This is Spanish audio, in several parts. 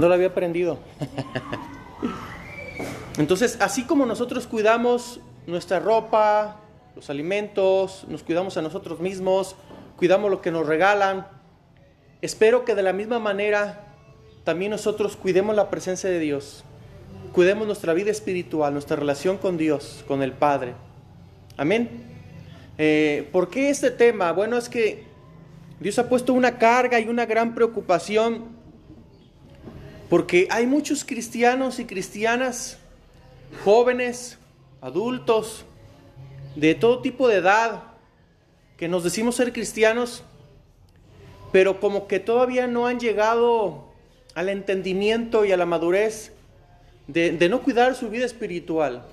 No lo había aprendido. Entonces, así como nosotros cuidamos nuestra ropa, los alimentos, nos cuidamos a nosotros mismos, cuidamos lo que nos regalan, espero que de la misma manera también nosotros cuidemos la presencia de Dios, cuidemos nuestra vida espiritual, nuestra relación con Dios, con el Padre. Amén. Eh, ¿Por qué este tema? Bueno, es que Dios ha puesto una carga y una gran preocupación porque hay muchos cristianos y cristianas, jóvenes, adultos, de todo tipo de edad, que nos decimos ser cristianos, pero como que todavía no han llegado al entendimiento y a la madurez de, de no cuidar su vida espiritual.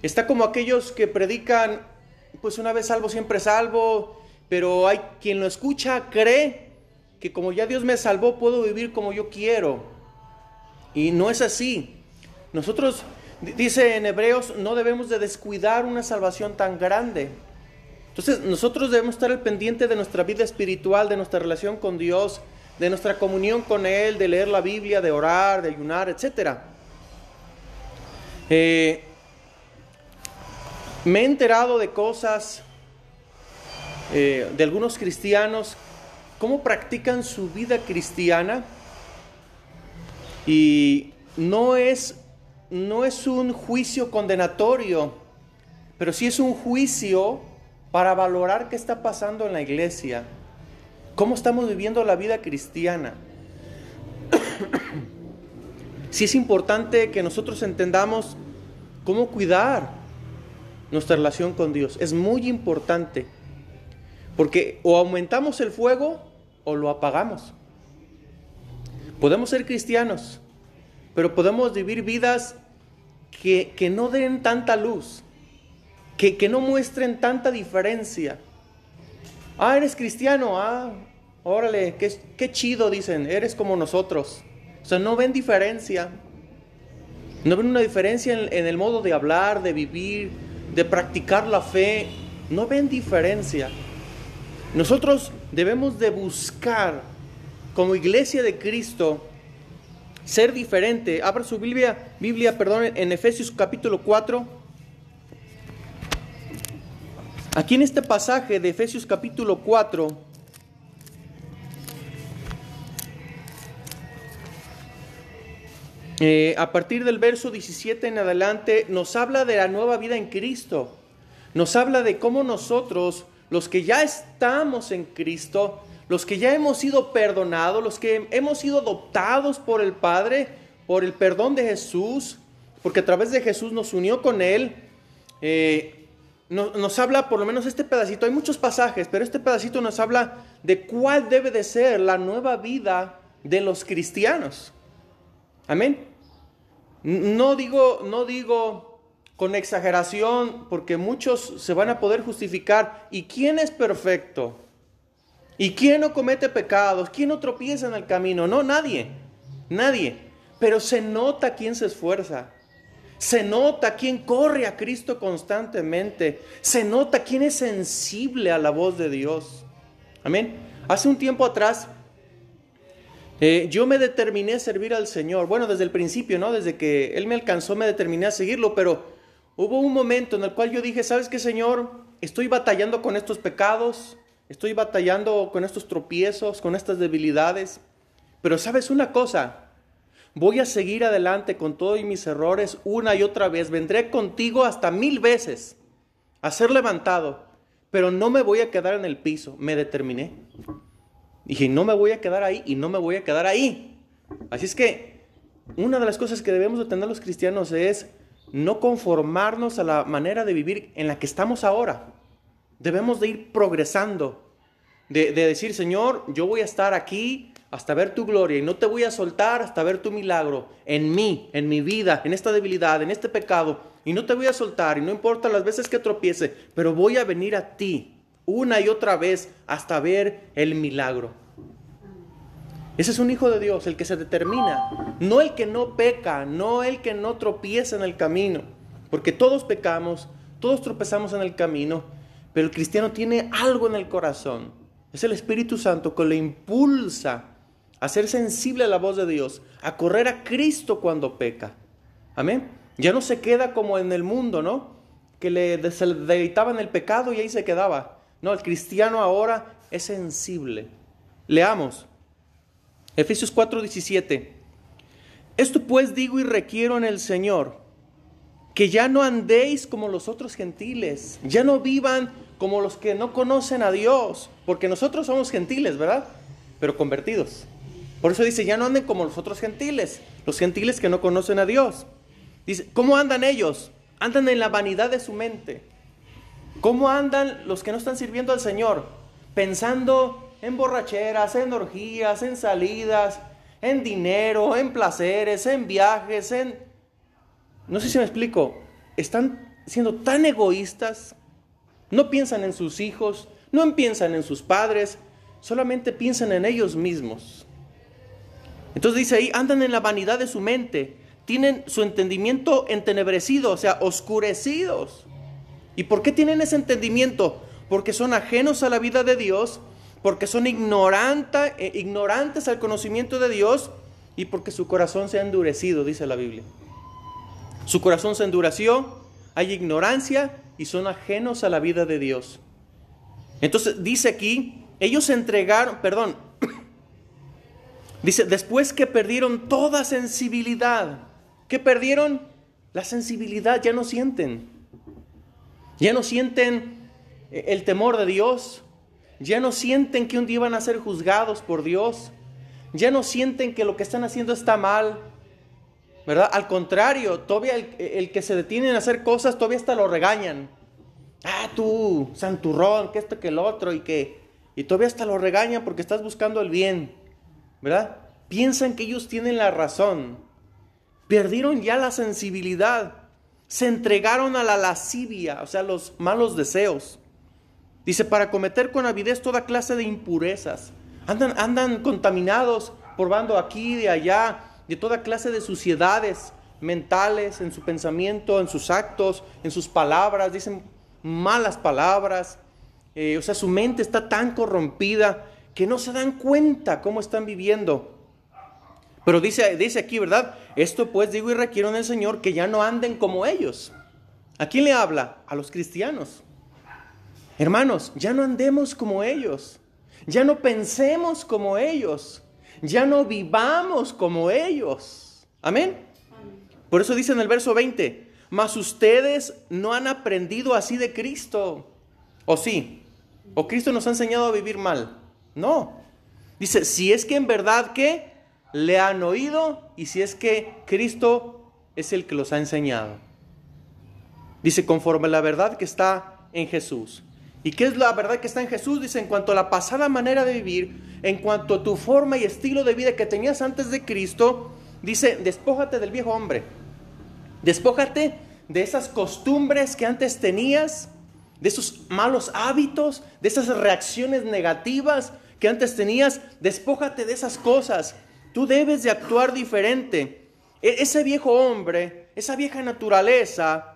Está como aquellos que predican, pues una vez salvo, siempre salvo, pero hay quien lo escucha, cree que como ya Dios me salvó, puedo vivir como yo quiero. Y no es así. Nosotros, dice en Hebreos, no debemos de descuidar una salvación tan grande. Entonces nosotros debemos estar al pendiente de nuestra vida espiritual, de nuestra relación con Dios, de nuestra comunión con Él, de leer la Biblia, de orar, de ayunar, etc. Eh, me he enterado de cosas eh, de algunos cristianos, cómo practican su vida cristiana y no es, no es un juicio condenatorio, pero sí es un juicio para valorar qué está pasando en la iglesia, cómo estamos viviendo la vida cristiana. sí es importante que nosotros entendamos cómo cuidar nuestra relación con Dios. Es muy importante, porque o aumentamos el fuego o lo apagamos. Podemos ser cristianos, pero podemos vivir vidas que, no den tanta luz, que, que, no muestren tanta diferencia. Ah, eres cristiano, ah, órale, qué, qué chido, dicen, eres como nosotros. O sea, no ven diferencia. No ven una diferencia en, en el modo de hablar, de vivir, de practicar la fe. No ven diferencia. Nosotros debemos de buscar como iglesia de Cristo, ser diferente. Abra su Biblia, Biblia, perdón, en Efesios capítulo 4. Aquí en este pasaje de Efesios capítulo 4, eh, a partir del verso 17 en adelante, nos habla de la nueva vida en Cristo. Nos habla de cómo nosotros, los que ya estamos en Cristo, los que ya hemos sido perdonados, los que hemos sido adoptados por el Padre, por el perdón de Jesús, porque a través de Jesús nos unió con Él, eh, nos habla por lo menos este pedacito, hay muchos pasajes, pero este pedacito nos habla de cuál debe de ser la nueva vida de los cristianos. Amén. No digo, no digo con exageración, porque muchos se van a poder justificar. ¿Y quién es perfecto? ¿Y quién no comete pecados? ¿Quién no tropieza en el camino? No, nadie. Nadie. Pero se nota quién se esfuerza. Se nota quién corre a Cristo constantemente. Se nota quién es sensible a la voz de Dios. Amén. Hace un tiempo atrás eh, yo me determiné a servir al Señor. Bueno, desde el principio, ¿no? Desde que Él me alcanzó me determiné a seguirlo, pero hubo un momento en el cual yo dije, ¿sabes qué, Señor? Estoy batallando con estos pecados Estoy batallando con estos tropiezos, con estas debilidades. Pero sabes una cosa, voy a seguir adelante con todos mis errores una y otra vez. Vendré contigo hasta mil veces a ser levantado, pero no me voy a quedar en el piso. Me determiné. Dije, no me voy a quedar ahí y no me voy a quedar ahí. Así es que una de las cosas que debemos de tener los cristianos es no conformarnos a la manera de vivir en la que estamos ahora. Debemos de ir progresando, de, decir, Señor, yo voy a estar aquí hasta ver tu gloria y no te voy a soltar hasta ver tu milagro en mí, en mi vida, en esta debilidad, en este pecado. Y no te voy a soltar y no importa las veces que tropiece, pero voy a venir a ti una y otra vez hasta ver el milagro. Ese es un hijo de Dios, el que se determina, no el que no peca, no el que no tropieza en el camino, porque todos pecamos, todos tropezamos en el camino, pero el cristiano tiene algo en el corazón. Es el Espíritu Santo que le impulsa a ser sensible a la voz de Dios, a correr a Cristo cuando peca. Amén. Ya no se queda como en el mundo, ¿no? Que le deleitaba en el pecado y ahí se quedaba. No, el cristiano ahora es sensible. Leamos. Efesios 4:17. Esto pues digo y requiero en el Señor, que ya no andéis como los otros gentiles, ya no vivan como los que no conocen a Dios, porque nosotros somos gentiles, ¿verdad? Pero convertidos. Por eso dice, ya no anden como los otros gentiles, los gentiles que no conocen a Dios. Dice, ¿cómo andan ellos? Andan en la vanidad de su mente. ¿Cómo andan los que no están sirviendo al Señor? Pensando en borracheras, en orgías, en salidas, en dinero, en placeres, en viajes, en... No sé si me explico. Están siendo tan egoístas. No piensan en sus hijos, no piensan en sus padres, solamente piensan en ellos mismos. Entonces dice ahí, andan en la vanidad de su mente, tienen su entendimiento entenebrecido, o sea, oscurecidos. ¿Y por qué tienen ese entendimiento? Porque son ajenos a la vida de Dios porque son eh, ignorantes al conocimiento de Dios y porque su corazón se ha endurecido, dice la Biblia. Su corazón se endureció, hay ignorancia y son ajenos a la vida de Dios. Entonces dice aquí, ellos se entregaron, perdón, dice, después que perdieron toda sensibilidad, ¿qué perdieron? La sensibilidad, ya no sienten, ya no sienten eh, el temor de Dios, ya no sienten que un día van a ser juzgados por Dios. Ya no sienten que lo que están haciendo está mal. ¿Verdad? Al contrario, todavía el, que se detiene en hacer cosas, todavía hasta lo regañan. Ah, tú, santurrón, que esto, que el otro, y que... Y todavía hasta lo regañan porque estás buscando el bien. ¿Verdad? Piensan que ellos tienen la razón. Perdieron ya la sensibilidad. Se entregaron a la lascivia, o sea, los malos deseos. Dice, para cometer con avidez toda clase de impurezas. Andan, andan contaminados, probando aquí, de allá, de toda clase de suciedades mentales en su pensamiento, en sus actos, en sus palabras. Dicen malas palabras. Eh, o sea, su mente está tan corrompida que no se dan cuenta cómo están viviendo. Pero dice, dice aquí, ¿verdad? Esto pues digo y requiero en el Señor que ya no anden como ellos. ¿A quién le habla? A los cristianos. Hermanos, ya no andemos como ellos, ya no pensemos como ellos, ya no vivamos como ellos. Amén. Por eso dice en el verso 20, mas ustedes no han aprendido así de Cristo. ¿O sí? ¿O Cristo nos ha enseñado a vivir mal? No. Dice, si es que en verdad que le han oído y si es que Cristo es el que los ha enseñado. Dice, conforme la verdad que está en Jesús. ¿Y qué es la verdad que está en Jesús? Dice, en cuanto a la pasada manera de vivir, en cuanto a tu forma y estilo de vida que tenías antes de Cristo, dice, despójate del viejo hombre. Despójate de esas costumbres que antes tenías, de esos malos hábitos, de esas reacciones negativas que antes tenías. Despójate de esas cosas. Tú debes de actuar diferente. E-, ese viejo hombre, esa vieja naturaleza,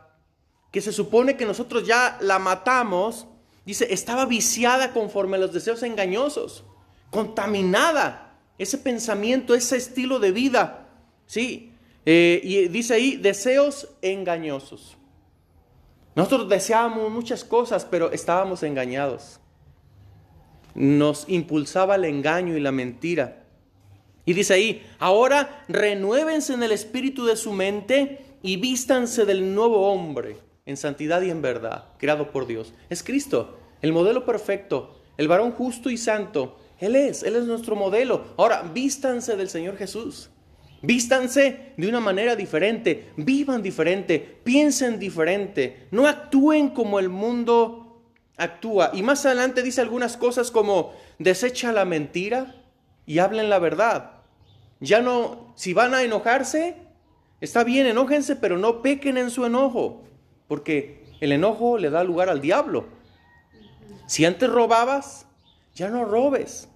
que se supone que nosotros ya la matamos, Dice, estaba viciada conforme a los deseos engañosos, contaminada, ese pensamiento, ese estilo de vida. Sí, eh, y dice ahí, deseos engañosos. Nosotros deseábamos muchas cosas, pero estábamos engañados. Nos impulsaba el engaño y la mentira. Y dice ahí, ahora renuévense en el espíritu de su mente y vístanse del nuevo hombre en santidad y en verdad, creado por Dios. Es Cristo, el modelo perfecto, el varón justo y santo. Él es, Él es nuestro modelo. Ahora, vístanse del Señor Jesús. Vístanse de una manera diferente, vivan diferente, piensen diferente, no actúen como el mundo actúa. Y más adelante dice algunas cosas como desecha la mentira y hablen la verdad. Ya no, si van a enojarse, está bien, enójense, pero no pequen en su enojo porque el enojo le da lugar al diablo. Si antes robabas, ya no robes.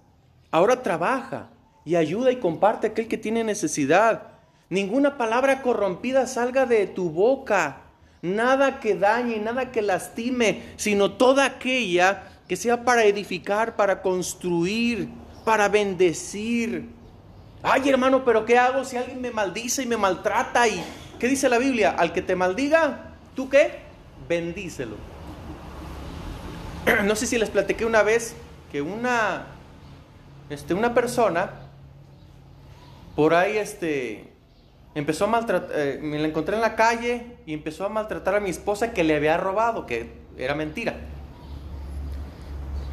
Ahora trabaja y ayuda y comparte a aquel que tiene necesidad. Ninguna palabra corrompida salga de tu boca. Nada que dañe, nada que lastime, sino toda aquella que sea para edificar, para construir, para bendecir. Ay, hermano, pero ¿qué hago si alguien me maldice y me maltrata? ¿Y qué dice la Biblia? Al que te maldiga, ¿tú qué? Bendícelo. No sé si les platiqué una vez que una, este, una persona por ahí este, empezó a maltratar, eh, me la encontré en la calle y empezó a maltratar a mi esposa que le había robado, que era mentira.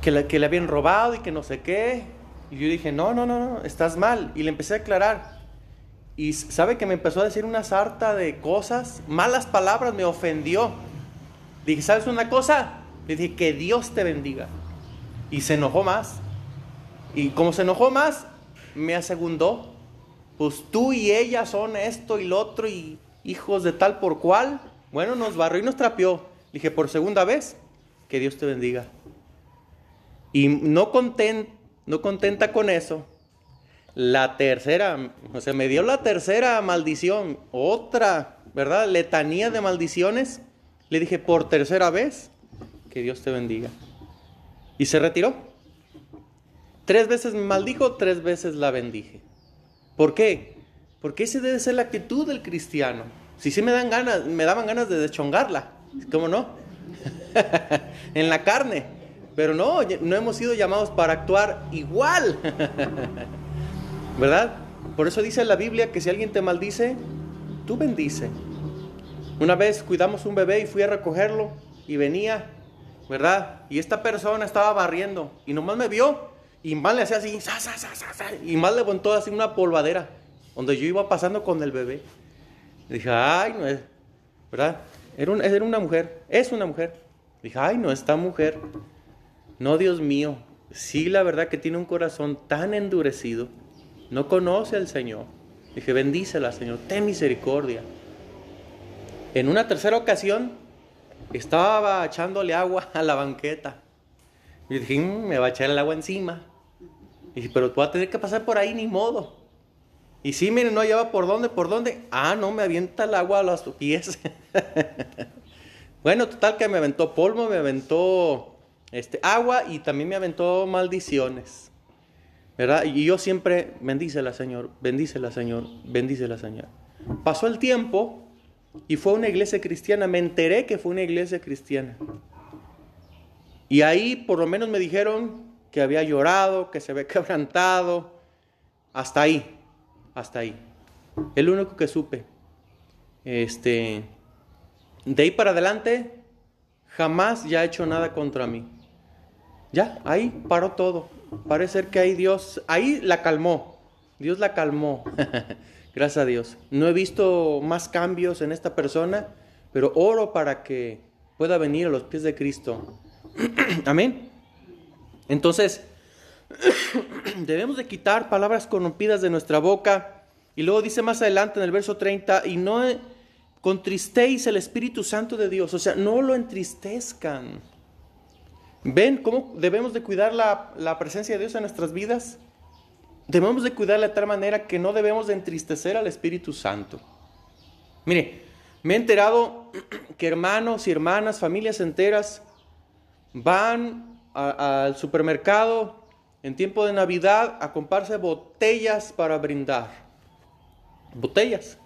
Que, que le habían robado y que no sé qué. Y yo dije, no, no, no, no, estás mal. Y le empecé a aclarar. Y sabe que me empezó a decir una sarta de cosas, malas palabras, me ofendió. Dije, ¿sabes una cosa? Dije, que Dios te bendiga. Y se enojó más. Y como se enojó más, me asegundó. Pues tú y ella son esto y lo otro y hijos de tal por cual. Bueno, nos barrió y nos trapeó. Dije, por segunda vez, que Dios te bendiga. Y no, no contenta con eso, la tercera, o sea, me dio la tercera maldición, otra, ¿verdad? Letanía de maldiciones. Le dije, por tercera vez, que Dios te bendiga. Y se retiró. Tres veces me maldijo, tres veces la bendije. ¿Por qué? Porque esa debe ser la actitud del cristiano. Si sí me dan ganas, me daban ganas de deschongarla, ¿cómo no? en la carne. Pero no, no hemos sido llamados para actuar igual. ¿Verdad? Por eso dice la Biblia que si alguien te maldice, tú bendice. Una vez cuidamos un bebé y fui a recogerlo y venía, ¿verdad? Y esta persona estaba barriendo y nomás me vio y mal le hacía así, y mal levantó así una polvadera donde yo iba pasando con el bebé. dije, ay, no es, ¿verdad? Era, una mujer, es una mujer. dije, ay, no, esta mujer, no, Dios mío, sí, la verdad que tiene un corazón tan endurecido no conoce al Señor. Dije, bendícela, Señor, ten misericordia. En una tercera ocasión, estaba echándole agua a la banqueta. Y dije, mm, me va a echar el agua encima. Y dije, pero tú vas a tener que pasar por ahí, ni modo. Y sí, miren, no hallaba por dónde, por dónde. Ah, no, me avienta el agua a los pies. bueno, total que me aventó polvo, me aventó este, agua y también me aventó maldiciones. Y yo siempre, bendícela Señor, bendícela Señor, bendícela Señor. Pasó el tiempo y fue una iglesia cristiana, me enteré que fue una iglesia cristiana. Y ahí por lo menos me dijeron que había llorado, que se había quebrantado, hasta ahí, hasta ahí. El único que supe. Este, de ahí para adelante, jamás ya ha hecho nada contra mí. Ya, ahí paró todo. Parece que ahí Dios, ahí la calmó. Dios la calmó. Gracias a Dios. No he visto más cambios en esta persona, pero oro para que pueda venir a los pies de Cristo. Amén. Entonces, debemos de quitar palabras corrompidas de nuestra boca. Y luego dice más adelante en el verso 30, y no contristéis el Espíritu Santo de Dios. O sea, no lo entristezcan. ¿Ven cómo debemos de cuidar la, presencia de Dios en nuestras vidas? Debemos de cuidarla de tal manera que no debemos de entristecer al Espíritu Santo. Mire, me he enterado que hermanos y hermanas, familias enteras, van al supermercado en tiempo de Navidad a comprarse botellas para brindar. Botellas.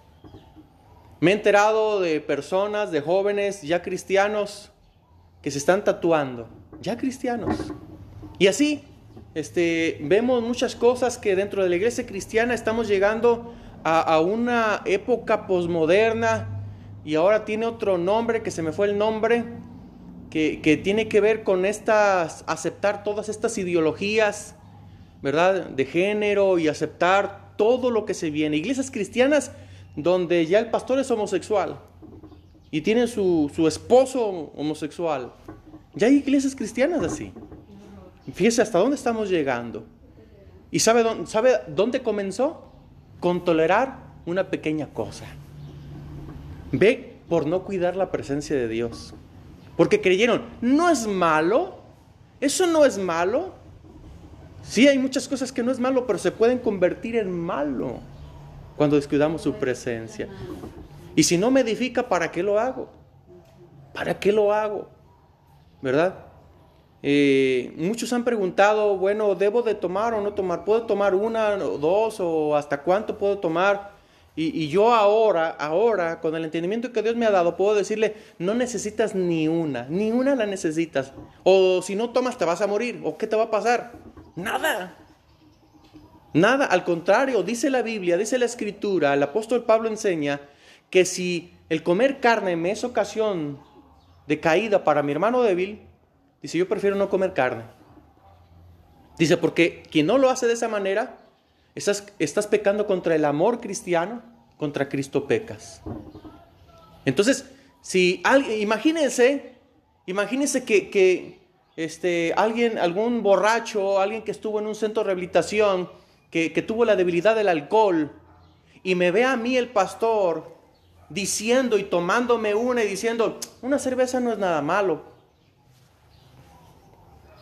Me he enterado de personas, de jóvenes ya cristianos, que se están tatuando ya cristianos. Y así, este, vemos muchas cosas que dentro de la iglesia cristiana estamos llegando a, una época posmoderna y ahora tiene otro nombre que se me fue el nombre, que, que, tiene que ver con estas, aceptar todas estas ideologías, ¿verdad? De género y aceptar todo lo que se viene. Iglesias cristianas donde ya el pastor es homosexual y tiene su, su esposo homosexual ya hay iglesias cristianas así. Fíjese hasta dónde estamos llegando. ¿Y sabe dónde, comenzó? Con tolerar una pequeña cosa. Ve por no cuidar la presencia de Dios. Porque creyeron, no es malo, eso no es malo. Sí, hay muchas cosas que no es malo, pero se pueden convertir en malo cuando descuidamos su presencia. Y si no me edifica, ¿para qué lo hago? ¿Para qué lo hago? ¿Verdad? eh, muchos han preguntado, bueno, ¿debo de tomar o no tomar? ¿Puedo tomar una o dos o hasta cuánto puedo tomar? Y, yo ahora, ahora, con el entendimiento que Dios me ha dado, puedo decirle, no necesitas ni una, ni una la necesitas. O si no tomas te vas a morir. ¿O qué te va a pasar? Nada. Nada, al contrario, dice la Biblia, dice la Escritura, el apóstol Pablo enseña que si el comer carne me es ocasión de caída para mi hermano débil, dice, yo prefiero no comer carne. Dice, porque quien no lo hace de esa manera, estás, estás pecando contra el amor cristiano, contra Cristo pecas. Entonces, si alguien, imagínense, imagínense que, este, alguien, algún borracho, alguien que estuvo en un centro de rehabilitación, que, que tuvo la debilidad del alcohol, y me ve a mí el pastor diciendo y tomándome una y diciendo, una cerveza no es nada malo.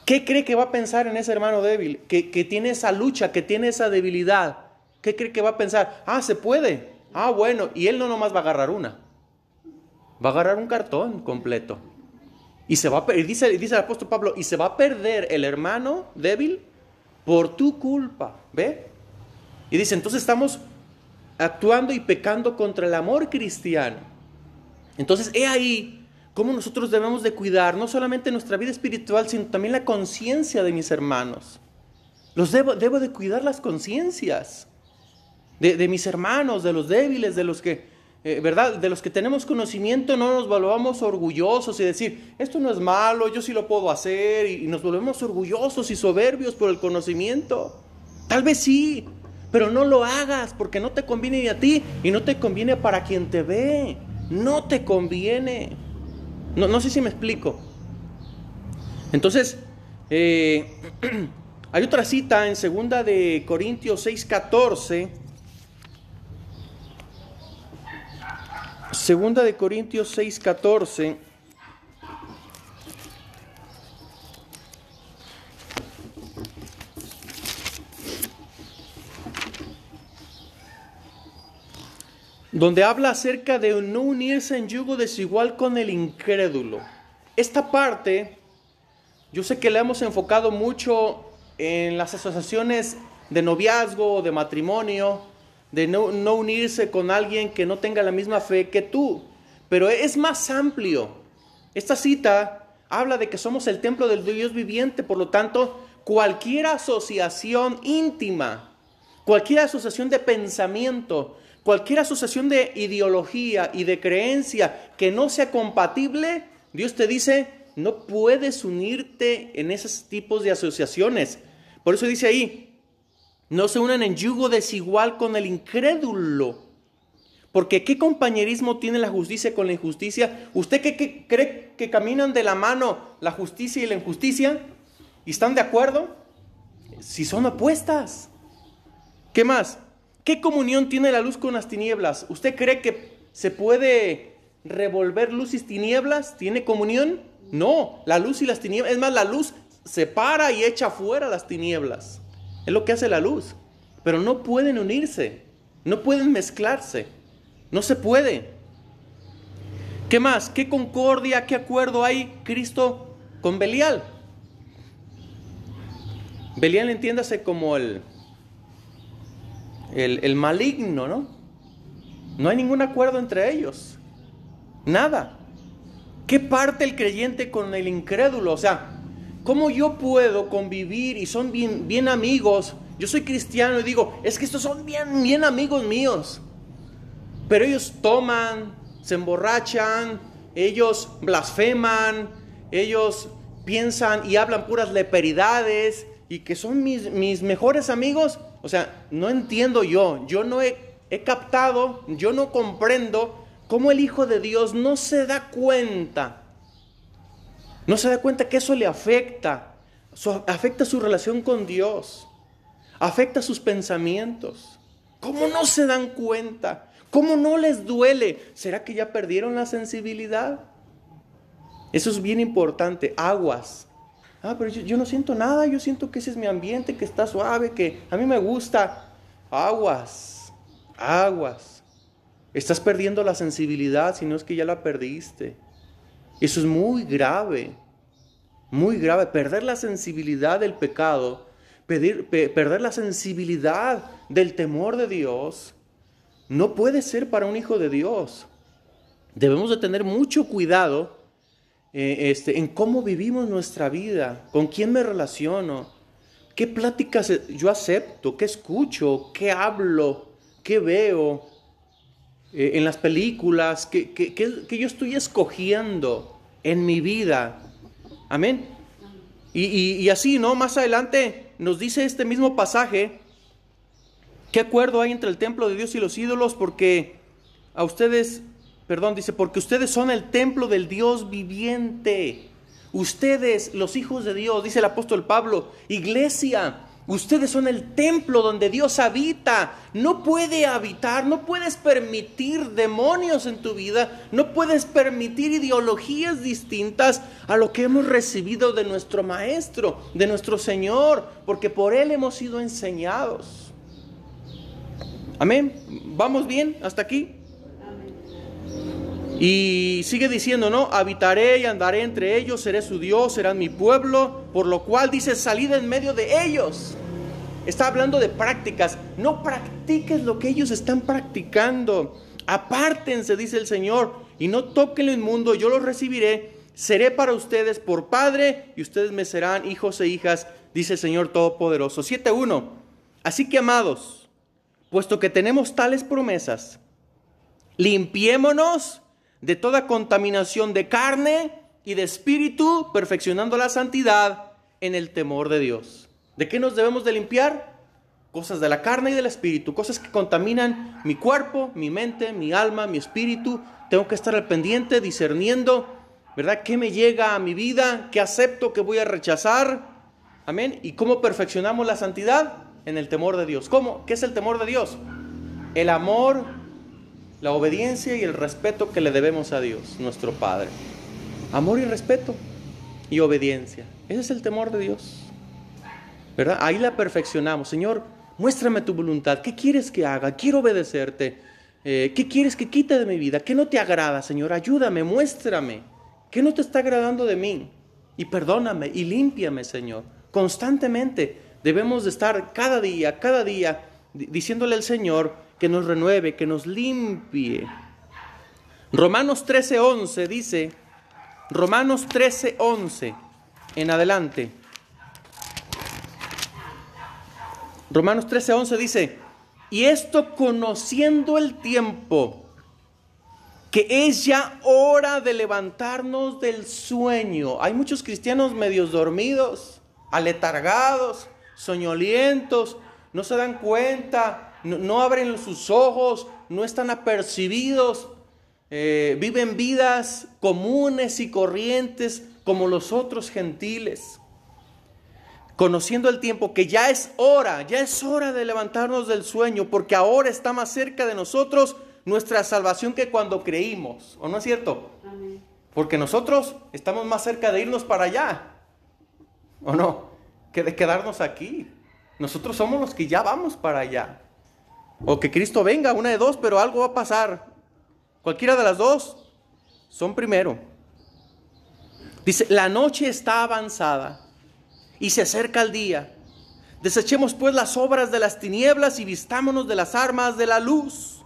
¿Qué cree que va a pensar en ese hermano débil? Que, tiene esa lucha, que tiene esa debilidad. ¿Qué cree que va a pensar? Ah, se puede. Ah, bueno. Y él no nomás va a agarrar una. Va a agarrar un cartón completo. Y se va dice, dice el apóstol Pablo, y se va a perder el hermano débil por tu culpa. ¿Ve? Y dice, entonces estamos actuando y pecando contra el amor cristiano. Entonces, he ahí cómo nosotros debemos de cuidar no solamente nuestra vida espiritual, sino también la conciencia de mis hermanos. Los debo, de cuidar las conciencias de, mis hermanos, de los débiles, de los que, eh, ¿verdad? De los que tenemos conocimiento, no nos volvamos orgullosos y decir, esto no es malo, yo sí lo puedo hacer, y nos volvemos orgullosos y soberbios por el conocimiento. Tal vez sí, pero no lo hagas porque no te conviene ni a ti y no te conviene para quien te ve. No te conviene. No, sé si me explico. Entonces, eh, hay otra cita en segunda de Corintios 6:14. Segunda de Corintios 6:14. Donde habla acerca de no unirse en yugo desigual con el incrédulo. Esta parte, yo sé que la hemos enfocado mucho en las asociaciones de noviazgo de matrimonio, de no, no, unirse con alguien que no tenga la misma fe que tú, pero es más amplio. Esta cita habla de que somos el templo del Dios viviente, por lo tanto, cualquier asociación íntima, cualquier asociación de pensamiento, Cualquier asociación de ideología y de creencia que no sea compatible, Dios te dice, no puedes unirte en esos tipos de asociaciones. Por eso dice ahí, no se unan en yugo desigual con el incrédulo. Porque ¿qué compañerismo tiene la justicia con la injusticia? ¿Usted qué, cree que caminan de la mano la justicia y la injusticia? ¿Y están de acuerdo? Si son opuestas. ¿Qué más? ¿Qué comunión tiene la luz con las tinieblas? ¿Usted cree que se puede revolver luz y tinieblas? ¿Tiene comunión? No, la luz y las tinieblas. Es más, la luz separa y echa fuera las tinieblas. Es lo que hace la luz. Pero no pueden unirse, no pueden mezclarse. No se puede. ¿Qué más? ¿Qué concordia, qué acuerdo hay Cristo con Belial? Belial entiéndase como el, el, maligno, ¿no? No hay ningún acuerdo entre ellos. Nada. ¿Qué parte el creyente con el incrédulo? O sea, ¿cómo yo puedo convivir y son bien, bien amigos? Yo soy cristiano y digo, es que estos son bien, bien amigos míos. Pero ellos toman, se emborrachan, ellos blasfeman, ellos piensan y hablan puras leperidades y que son mis, mis mejores amigos o sea, no entiendo yo, yo no he, captado, yo no comprendo cómo el Hijo de Dios no se da cuenta, no se da cuenta que eso le afecta, afecta su relación con Dios, afecta sus pensamientos. ¿Cómo no se dan cuenta? ¿Cómo no les duele? ¿Será que ya perdieron la sensibilidad? Eso es bien importante. Aguas. Ah, pero yo, no siento nada, yo siento que ese es mi ambiente, que está suave, que a mí me gusta. Aguas, aguas. Estás perdiendo la sensibilidad, si no es que ya la perdiste. Eso es muy grave. muy grave, perder la sensibilidad del pecado, perder la sensibilidad del temor de Dios, no puede ser para un hijo de Dios. Debemos de tener mucho cuidado eh, este, en cómo vivimos nuestra vida, con quién me relaciono, qué pláticas yo acepto, qué escucho, qué hablo, qué veo eh, en las películas, qué, yo estoy escogiendo en mi vida. Amén. Y, así, ¿no? Más adelante nos dice este mismo pasaje, ¿qué acuerdo hay entre el templo de Dios y los ídolos? Porque a ustedes, perdón, dice, porque ustedes son el templo del Dios viviente. Ustedes, los hijos de Dios, dice el apóstol Pablo, iglesia, Ustedes son el templo donde Dios habita. No puede habitar, no puedes permitir demonios en tu vida, no puedes permitir ideologías distintas a lo que hemos recibido de nuestro Maestro, de nuestro Señor, porque por Él hemos sido enseñados. Amén. ¿Vamos bien hasta aquí? Y sigue diciendo, ¿no? Habitaré y andaré entre ellos, seré su Dios, serán mi pueblo, por lo cual dice, salid en medio de ellos. Está hablando de prácticas. No practiques lo que ellos están practicando. Apártense, dice el Señor, y no toquen lo inmundo, yo los recibiré. Seré para ustedes por Padre y ustedes me serán hijos e hijas, dice el Señor Todopoderoso. 7.1. Así que, amados, puesto que tenemos tales promesas, limpiémonos de toda contaminación de carne y de espíritu, perfeccionando la santidad en el temor de Dios. ¿De qué nos debemos de limpiar? Cosas de la carne y del espíritu, cosas que contaminan mi cuerpo, mi mente, mi alma, mi espíritu. Tengo que estar al pendiente, discerniendo, ¿verdad? ¿Qué me llega a mi vida? ¿Qué acepto? ¿Qué voy a rechazar? Amén. ¿Y cómo perfeccionamos la santidad? En el temor de Dios. ¿Cómo? ¿Qué es el temor de Dios? El amor, la obediencia y el respeto que le debemos a Dios, nuestro Padre. Amor y respeto y obediencia. Ese es el temor de Dios. ¿verdad? Ahí la perfeccionamos. Señor, muéstrame tu voluntad. ¿Qué quieres que haga? Quiero obedecerte. Eh, ¿Qué quieres que quite de mi vida? ¿Qué no te agrada, Señor? Ayúdame, muéstrame. ¿Qué no te está agradando de mí? Y perdóname y límpiame, Señor. Constantemente debemos de estar cada día, cada día, diciéndole al Señor que nos renueve, que nos limpie. Romanos 13:11 dice, Romanos 13:11 en adelante. Romanos 13:11 dice, y esto conociendo el tiempo, que es ya hora de levantarnos del sueño. Hay muchos cristianos medios dormidos, aletargados, soñolientos, no se dan cuenta, no, abren sus ojos, no están apercibidos, eh, viven vidas comunes y corrientes como los otros gentiles conociendo el tiempo, que ya es hora, ya es hora de levantarnos del sueño, porque ahora está más cerca de nosotros nuestra salvación que cuando creímos, ¿o no es cierto? Porque nosotros estamos más cerca de irnos para allá, ¿o no? Que de quedarnos aquí. Nosotros somos los que ya vamos para allá. O que Cristo venga, una de dos, pero algo va a pasar. Cualquiera de las dos son primero. Dice, la noche está avanzada y se acerca el día. Desechemos pues las obras de las tinieblas y vistámonos de las armas de la luz.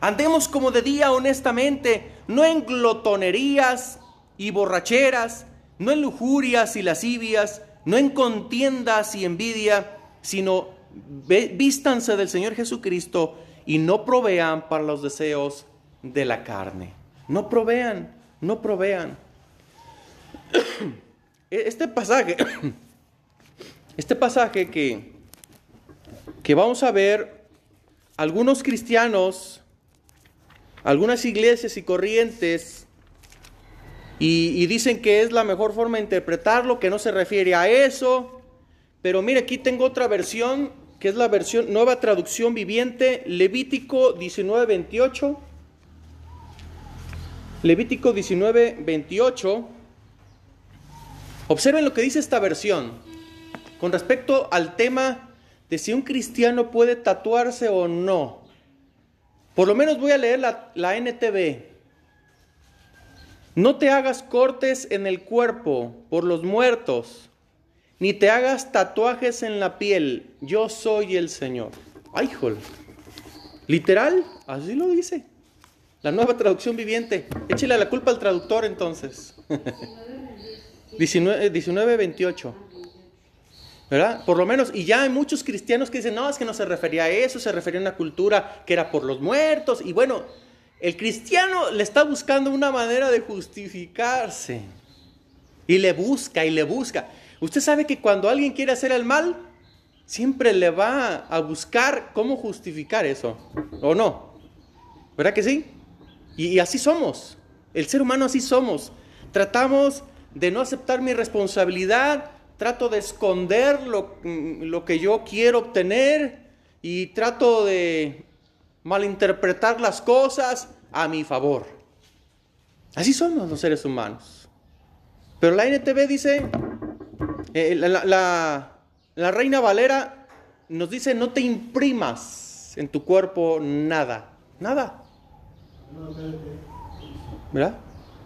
Andemos como de día honestamente, no en glotonerías y borracheras, no en lujurias y lascivias, no en contiendas y envidia, sino vístanse del Señor Jesucristo y no provean para los deseos de la carne. No provean, no provean. Este pasaje este pasaje que, que vamos a ver, algunos cristianos, algunas iglesias y corrientes, y, dicen que es la mejor forma de interpretarlo, que no se refiere a eso. Pero mire, aquí tengo otra versión, que es la versión nueva traducción viviente, Levítico 19:28. Levítico 19:28. Observen lo que dice esta versión con respecto al tema de si un cristiano puede tatuarse o no. Por lo menos voy a leer la, NTV. No te hagas cortes en el cuerpo por los muertos, ni te hagas tatuajes en la piel. Yo soy el Señor. Ay, jol. Literal, así lo dice. La nueva traducción viviente. Échale la culpa al traductor entonces. 19, 19, 28. ¿verdad? Por lo menos, y ya hay muchos cristianos que dicen, no, es que no se refería a eso, se refería a una cultura que era por los muertos, y bueno, el cristiano le está buscando una manera de justificarse, y le busca y le busca. Usted sabe que cuando alguien quiere hacer el mal, siempre le va a buscar cómo justificar eso, ¿o no? ¿Verdad que sí? Y, así somos, el ser humano así somos. Tratamos de no aceptar mi responsabilidad, trato de esconder mm, lo, que yo quiero obtener y trato de malinterpretar las cosas a mi favor. Así somos los seres humanos. Pero la NTV dice, eh, la, la Reina Valera nos dice, no te imprimas en tu cuerpo nada, nada. ¿Verdad?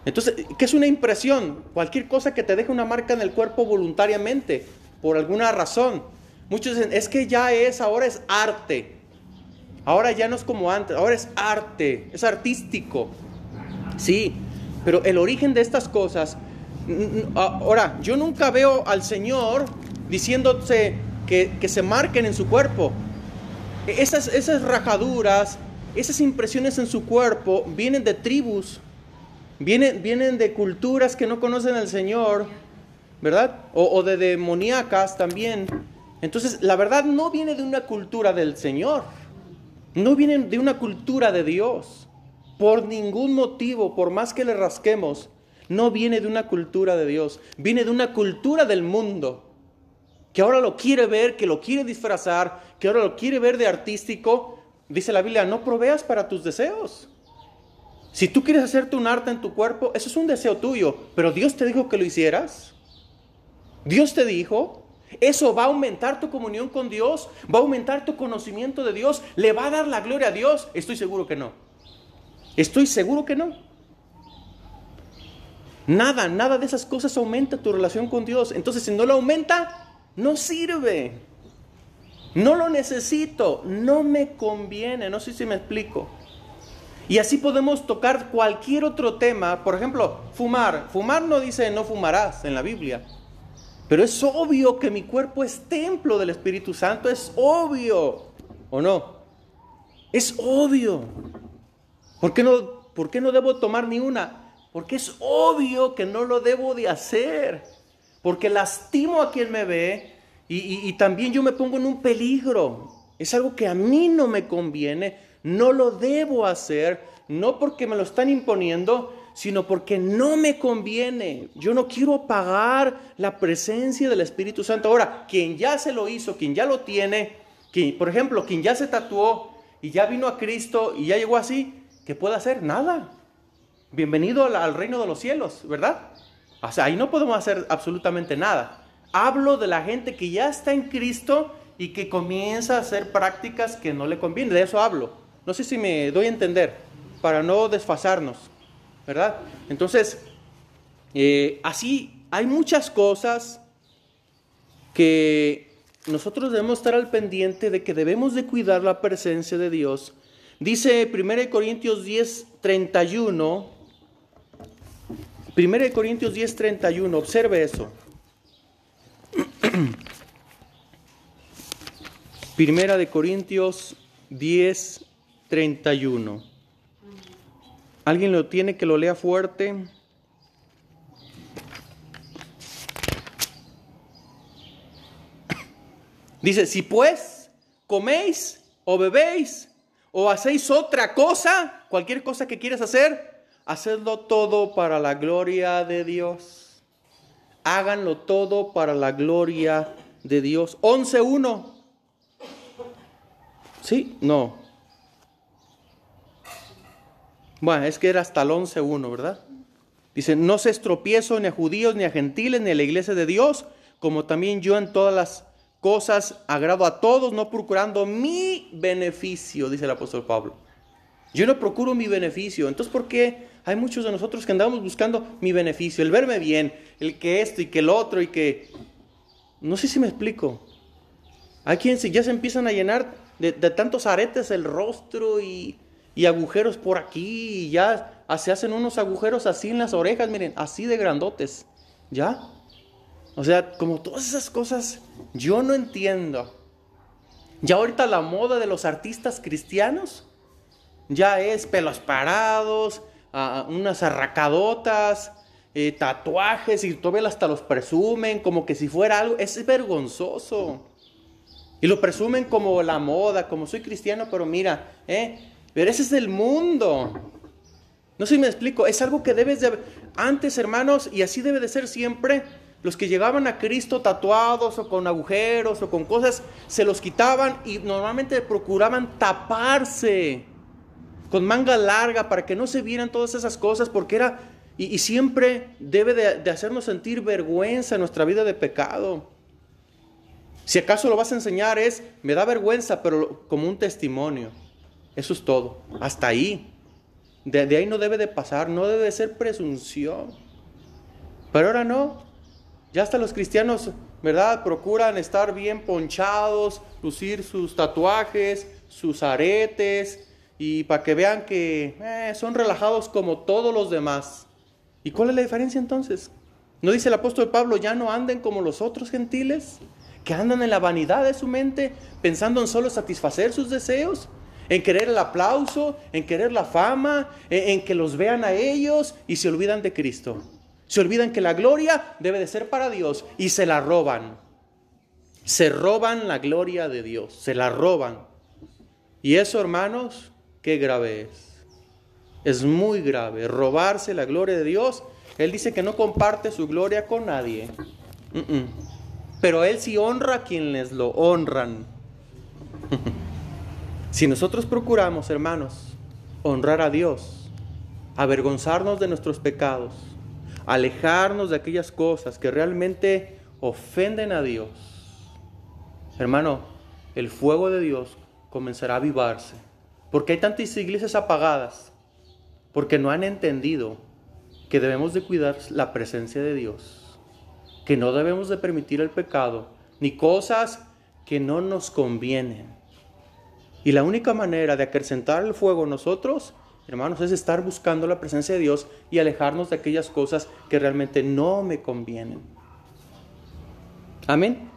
Entonces, ¿qué es una impresión? Cualquier cosa que te deje una marca en el cuerpo voluntariamente, por alguna razón. Muchos dicen, es que ya es, ahora es arte. Ahora ya no es como antes, ahora es arte, es artístico. Sí, pero el origen de estas cosas, ahora, yo nunca veo al Señor diciéndose que, que se marquen en su cuerpo. Esas, esas rajaduras, esas impresiones en su cuerpo vienen de tribus Vienen, vienen de culturas que no conocen al Señor, ¿verdad? O, de demoníacas también. Entonces, la verdad no viene de una cultura del Señor. No viene de una cultura de Dios. Por ningún motivo, por más que le rasquemos, no viene de una cultura de Dios. Viene de una cultura del mundo. Que ahora lo quiere ver, que lo quiere disfrazar, que ahora lo quiere ver de artístico. Dice la Biblia, no proveas para tus deseos. Si tú quieres hacerte un arte en tu cuerpo, eso es un deseo tuyo, pero Dios te dijo que lo hicieras. Dios te dijo, eso va a aumentar tu comunión con Dios, va a aumentar tu conocimiento de Dios, le va a dar la gloria a Dios. Estoy seguro que no. Estoy seguro que no. Nada, nada de esas cosas aumenta tu relación con Dios. Entonces, si no lo aumenta, no sirve. No lo necesito, no me conviene. No sé si me explico. Y así podemos tocar cualquier otro tema. Por ejemplo, fumar. Fumar no dice no fumarás en la Biblia. Pero es obvio que mi cuerpo es templo del Espíritu Santo. Es obvio. ¿O no? Es obvio. ¿Por qué no, por qué no debo tomar ni una? Porque es obvio que no lo debo de hacer. Porque lastimo a quien me ve y también yo me pongo en un peligro. Es algo que a mí no me conviene no lo debo hacer, no porque me lo están imponiendo, sino porque no me conviene. Yo no quiero pagar la presencia del Espíritu Santo. Ahora, quien ya se lo hizo, quien ya lo tiene, quien, por ejemplo, quien ya se tatuó y ya vino a Cristo y ya llegó así, ¿qué puede hacer? Nada. Bienvenido al, reino de los cielos, ¿verdad? O sea, ahí no podemos hacer absolutamente nada. Hablo de la gente que ya está en Cristo y que comienza a hacer prácticas que no le convienen. De eso hablo. No sé si me doy a entender, para no desfasarnos, ¿verdad? Entonces, eh, así hay muchas cosas que nosotros debemos estar al pendiente de que debemos de cuidar la presencia de Dios. Dice 1 Corintios 10, 31, 1 Corintios 10, 31, observe eso. Primera de Corintios 10, 31. ¿Alguien lo tiene que lo lea fuerte? Dice, si pues coméis o bebéis o hacéis otra cosa, cualquier cosa que quieras hacer, hacedlo todo para la gloria de Dios. Háganlo todo para la gloria de Dios. 11.1. ¿Sí? No. Bueno, es que era hasta el 11.1, ¿verdad? Dice, no se estropiezo ni a judíos, ni a gentiles, ni a la iglesia de Dios, como también yo en todas las cosas agrado a todos, no procurando mi beneficio, dice el apóstol Pablo. Yo no procuro mi beneficio. Entonces, ¿por qué hay muchos de nosotros que andamos buscando mi beneficio, el verme bien, el que esto y que el otro y que... No sé si me explico. Hay quienes ya se empiezan a llenar de, tantos aretes el rostro y, y, agujeros por aquí y ya se hacen unos agujeros así en las orejas, miren, así de grandotes. ¿Ya? O sea, como todas esas cosas, yo no entiendo. Ya ahorita la moda de los artistas cristianos ya es pelos parados, unas arracadotas, eh, tatuajes y todavía hasta los presumen como que si fuera algo. Es vergonzoso. Y lo presumen como la moda, como soy cristiano, pero mira, ¿eh? Pero ese es el mundo. No sé si me explico, es algo que debes de... Antes, hermanos, y así debe de ser siempre, los que llegaban a Cristo tatuados o con agujeros o con cosas, se los quitaban y normalmente procuraban taparse con manga larga para que no se vieran todas esas cosas, porque era, y, siempre debe de, hacernos sentir vergüenza en nuestra vida de pecado. Si acaso lo vas a enseñar es, me da vergüenza, pero como un testimonio. Eso es todo. Hasta ahí. De, de ahí no debe de pasar, no debe de ser presunción. Pero ahora no. Ya hasta los cristianos, ¿verdad? Procuran estar bien ponchados, lucir sus tatuajes, sus aretes, y para que vean que eh, son relajados como todos los demás. ¿Y cuál es la diferencia entonces? ¿No dice el apóstol Pablo, ya no anden como los otros gentiles, que andan en la vanidad de su mente, pensando en solo satisfacer sus deseos? en querer el aplauso, en querer la fama, en, que los vean a ellos y se olvidan de Cristo. Se olvidan que la gloria debe de ser para Dios y se la roban. Se roban la gloria de Dios, se la roban. Y eso, hermanos, qué grave es. Es muy grave robarse la gloria de Dios. Él dice que no comparte su gloria con nadie. Pero Él sí honra a quienes lo honran. si nosotros procuramos, hermanos, honrar a Dios, avergonzarnos de nuestros pecados, alejarnos de aquellas cosas que realmente ofenden a Dios, hermano, el fuego de Dios comenzará a avivarse. Porque hay tantas iglesias apagadas, porque no han entendido que debemos de cuidar la presencia de Dios, que no debemos de permitir el pecado, ni cosas que no nos convienen. Y la única manera de acrecentar el fuego nosotros hermanos, es estar buscando la presencia de Dios y alejarnos de aquellas cosas que realmente no me convienen. Amén.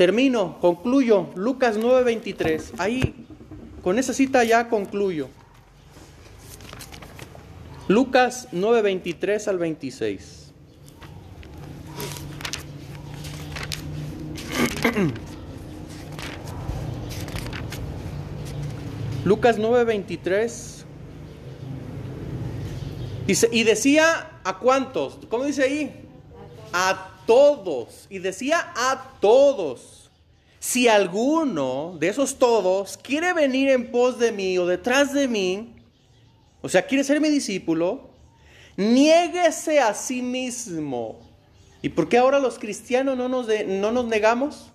Termino, concluyo. Lucas 9:23. Ahí, con esa cita ya concluyo. Lucas 9:23 al 26. Lucas 9:23. Dice, y decía a cuántos, ¿cómo dice ahí? A todos. Y decía a todos. Si alguno de esos todos quiere venir en pos de mí o detrás de mí, o sea, quiere ser mi discípulo, niéguese a sí mismo. ¿Y por qué ahora los cristianos no nos, no nos negamos?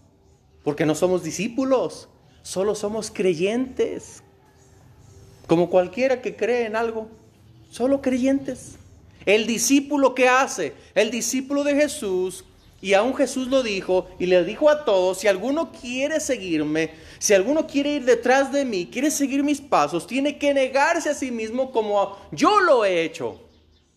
Porque no somos discípulos, solo somos creyentes como cualquiera que cree en algo, solo creyentes. El discípulo que hace, el discípulo de Jesús, y aún Jesús lo dijo y le dijo a todos, si alguno quiere seguirme, si alguno quiere ir detrás de mí, quiere seguir mis pasos, tiene que negarse a sí mismo como yo lo he hecho.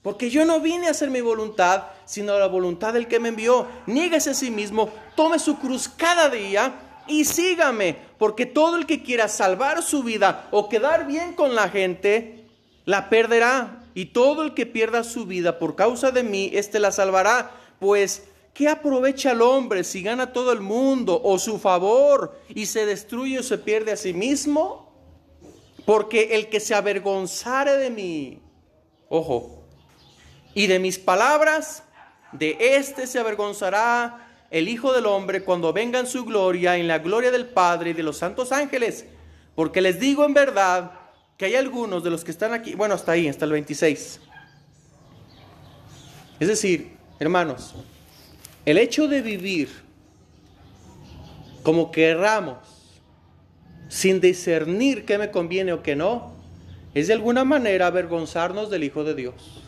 Porque yo no vine a hacer mi voluntad, sino la voluntad del que me envió. Niéguese a sí mismo, tome su cruz cada día y sígame, porque todo el que quiera salvar su vida o quedar bien con la gente, la perderá. Y todo el que pierda su vida por causa de mí, éste la salvará. Pues, ¿qué aprovecha el hombre si gana todo el mundo o su favor y se destruye o se pierde a sí mismo? Porque el que se avergonzare de mí, ojo, y de mis palabras, de éste se avergonzará el Hijo del Hombre cuando venga en su gloria, en la gloria del Padre y de los santos ángeles. Porque les digo en verdad que hay algunos de los que están aquí, bueno, hasta ahí, hasta el 26. Es decir, hermanos, el hecho de vivir como querramos, sin discernir qué me conviene o qué no, es de alguna manera avergonzarnos del Hijo de Dios.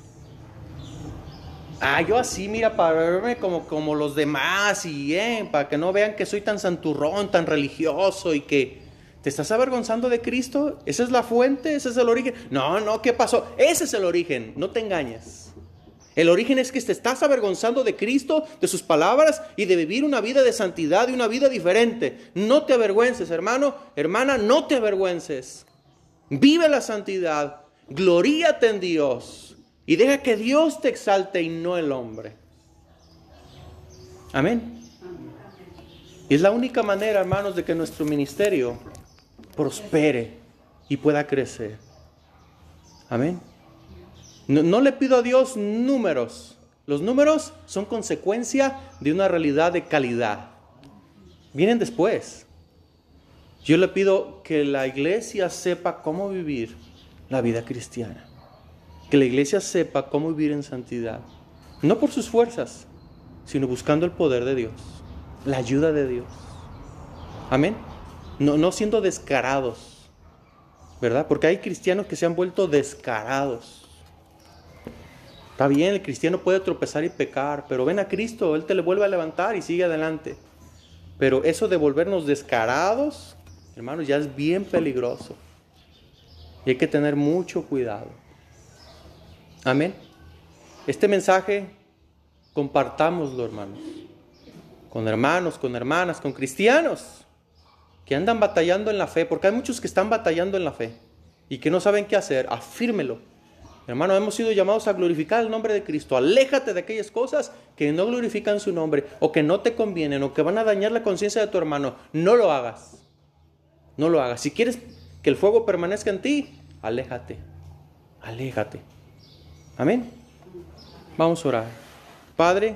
Ah, yo así, mira, para verme como, como los demás y eh, para que no vean que soy tan santurrón, tan religioso y que te estás avergonzando de Cristo. ¿Esa es la fuente? ¿Ese es el origen? No, no, ¿qué pasó? Ese es el origen, no te engañes. El origen es que te estás avergonzando de Cristo, de sus palabras y de vivir una vida de santidad y una vida diferente. No te avergüences, hermano, hermana, no te avergüences. Vive la santidad, gloríate en Dios y deja que Dios te exalte y no el hombre. Amén. Y es la única manera, hermanos, de que nuestro ministerio prospere y pueda crecer. Amén. No, le pido a Dios números. Los números son consecuencia de una realidad de calidad. Vienen después. Yo le pido que la iglesia sepa cómo vivir la vida cristiana. Que la iglesia sepa cómo vivir en santidad. No por sus fuerzas, sino buscando el poder de Dios, la ayuda de Dios. Amén. No, no siendo descarados, ¿verdad? Porque hay cristianos que se han vuelto descarados Está bien, el cristiano puede tropezar y pecar, pero ven a Cristo, Él te le vuelve a levantar y sigue adelante. Pero eso de volvernos descarados, hermanos, ya es bien peligroso. Y hay que tener mucho cuidado. Amén. Este mensaje, compartámoslo, hermanos. Con hermanos, con hermanas, con cristianos que andan batallando en la fe, porque hay muchos que están batallando en la fe y que no saben qué hacer. Afírmelo Hermano, hemos sido llamados a glorificar el nombre de Cristo. Aléjate de aquellas cosas que no glorifican su nombre o que no te convienen o que van a dañar la conciencia de tu hermano. No lo hagas. No lo hagas. Si quieres que el fuego permanezca en ti, aléjate. Aléjate. Amén. Vamos a orar. Padre,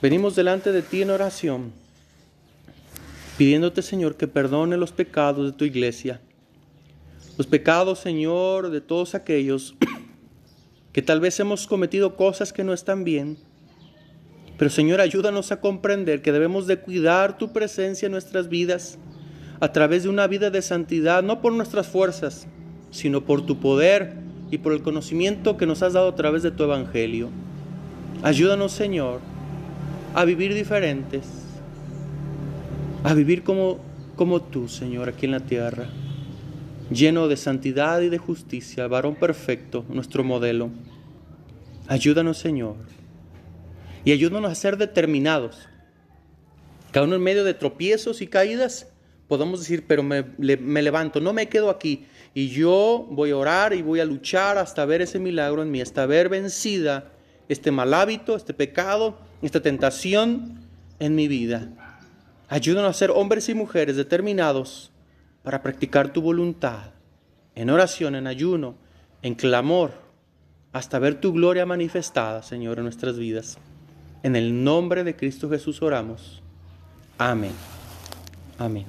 venimos delante de ti en oración, pidiéndote, Señor, que perdone los pecados de tu iglesia los pecados, Señor, de todos aquellos que tal vez hemos cometido cosas que no están bien. Pero Señor, ayúdanos a comprender que debemos de cuidar tu presencia en nuestras vidas a través de una vida de santidad, no por nuestras fuerzas, sino por tu poder y por el conocimiento que nos has dado a través de tu evangelio. Ayúdanos, Señor, a vivir diferentes, a vivir como, como tú, Señor, aquí en la tierra lleno de santidad y de justicia, varón perfecto, nuestro modelo. Ayúdanos, Señor. Y ayúdanos a ser determinados. Cada uno en medio de tropiezos y caídas, podemos decir, pero me, me, levanto, no me quedo aquí. Y yo voy a orar y voy a luchar hasta ver ese milagro en mí, hasta ver vencida este mal hábito, este pecado, esta tentación en mi vida. Ayúdanos a ser hombres y mujeres determinados para practicar tu voluntad, en oración, en ayuno, en clamor, hasta ver tu gloria manifestada, Señor, en nuestras vidas. En el nombre de Cristo Jesús oramos. Amén. Amén.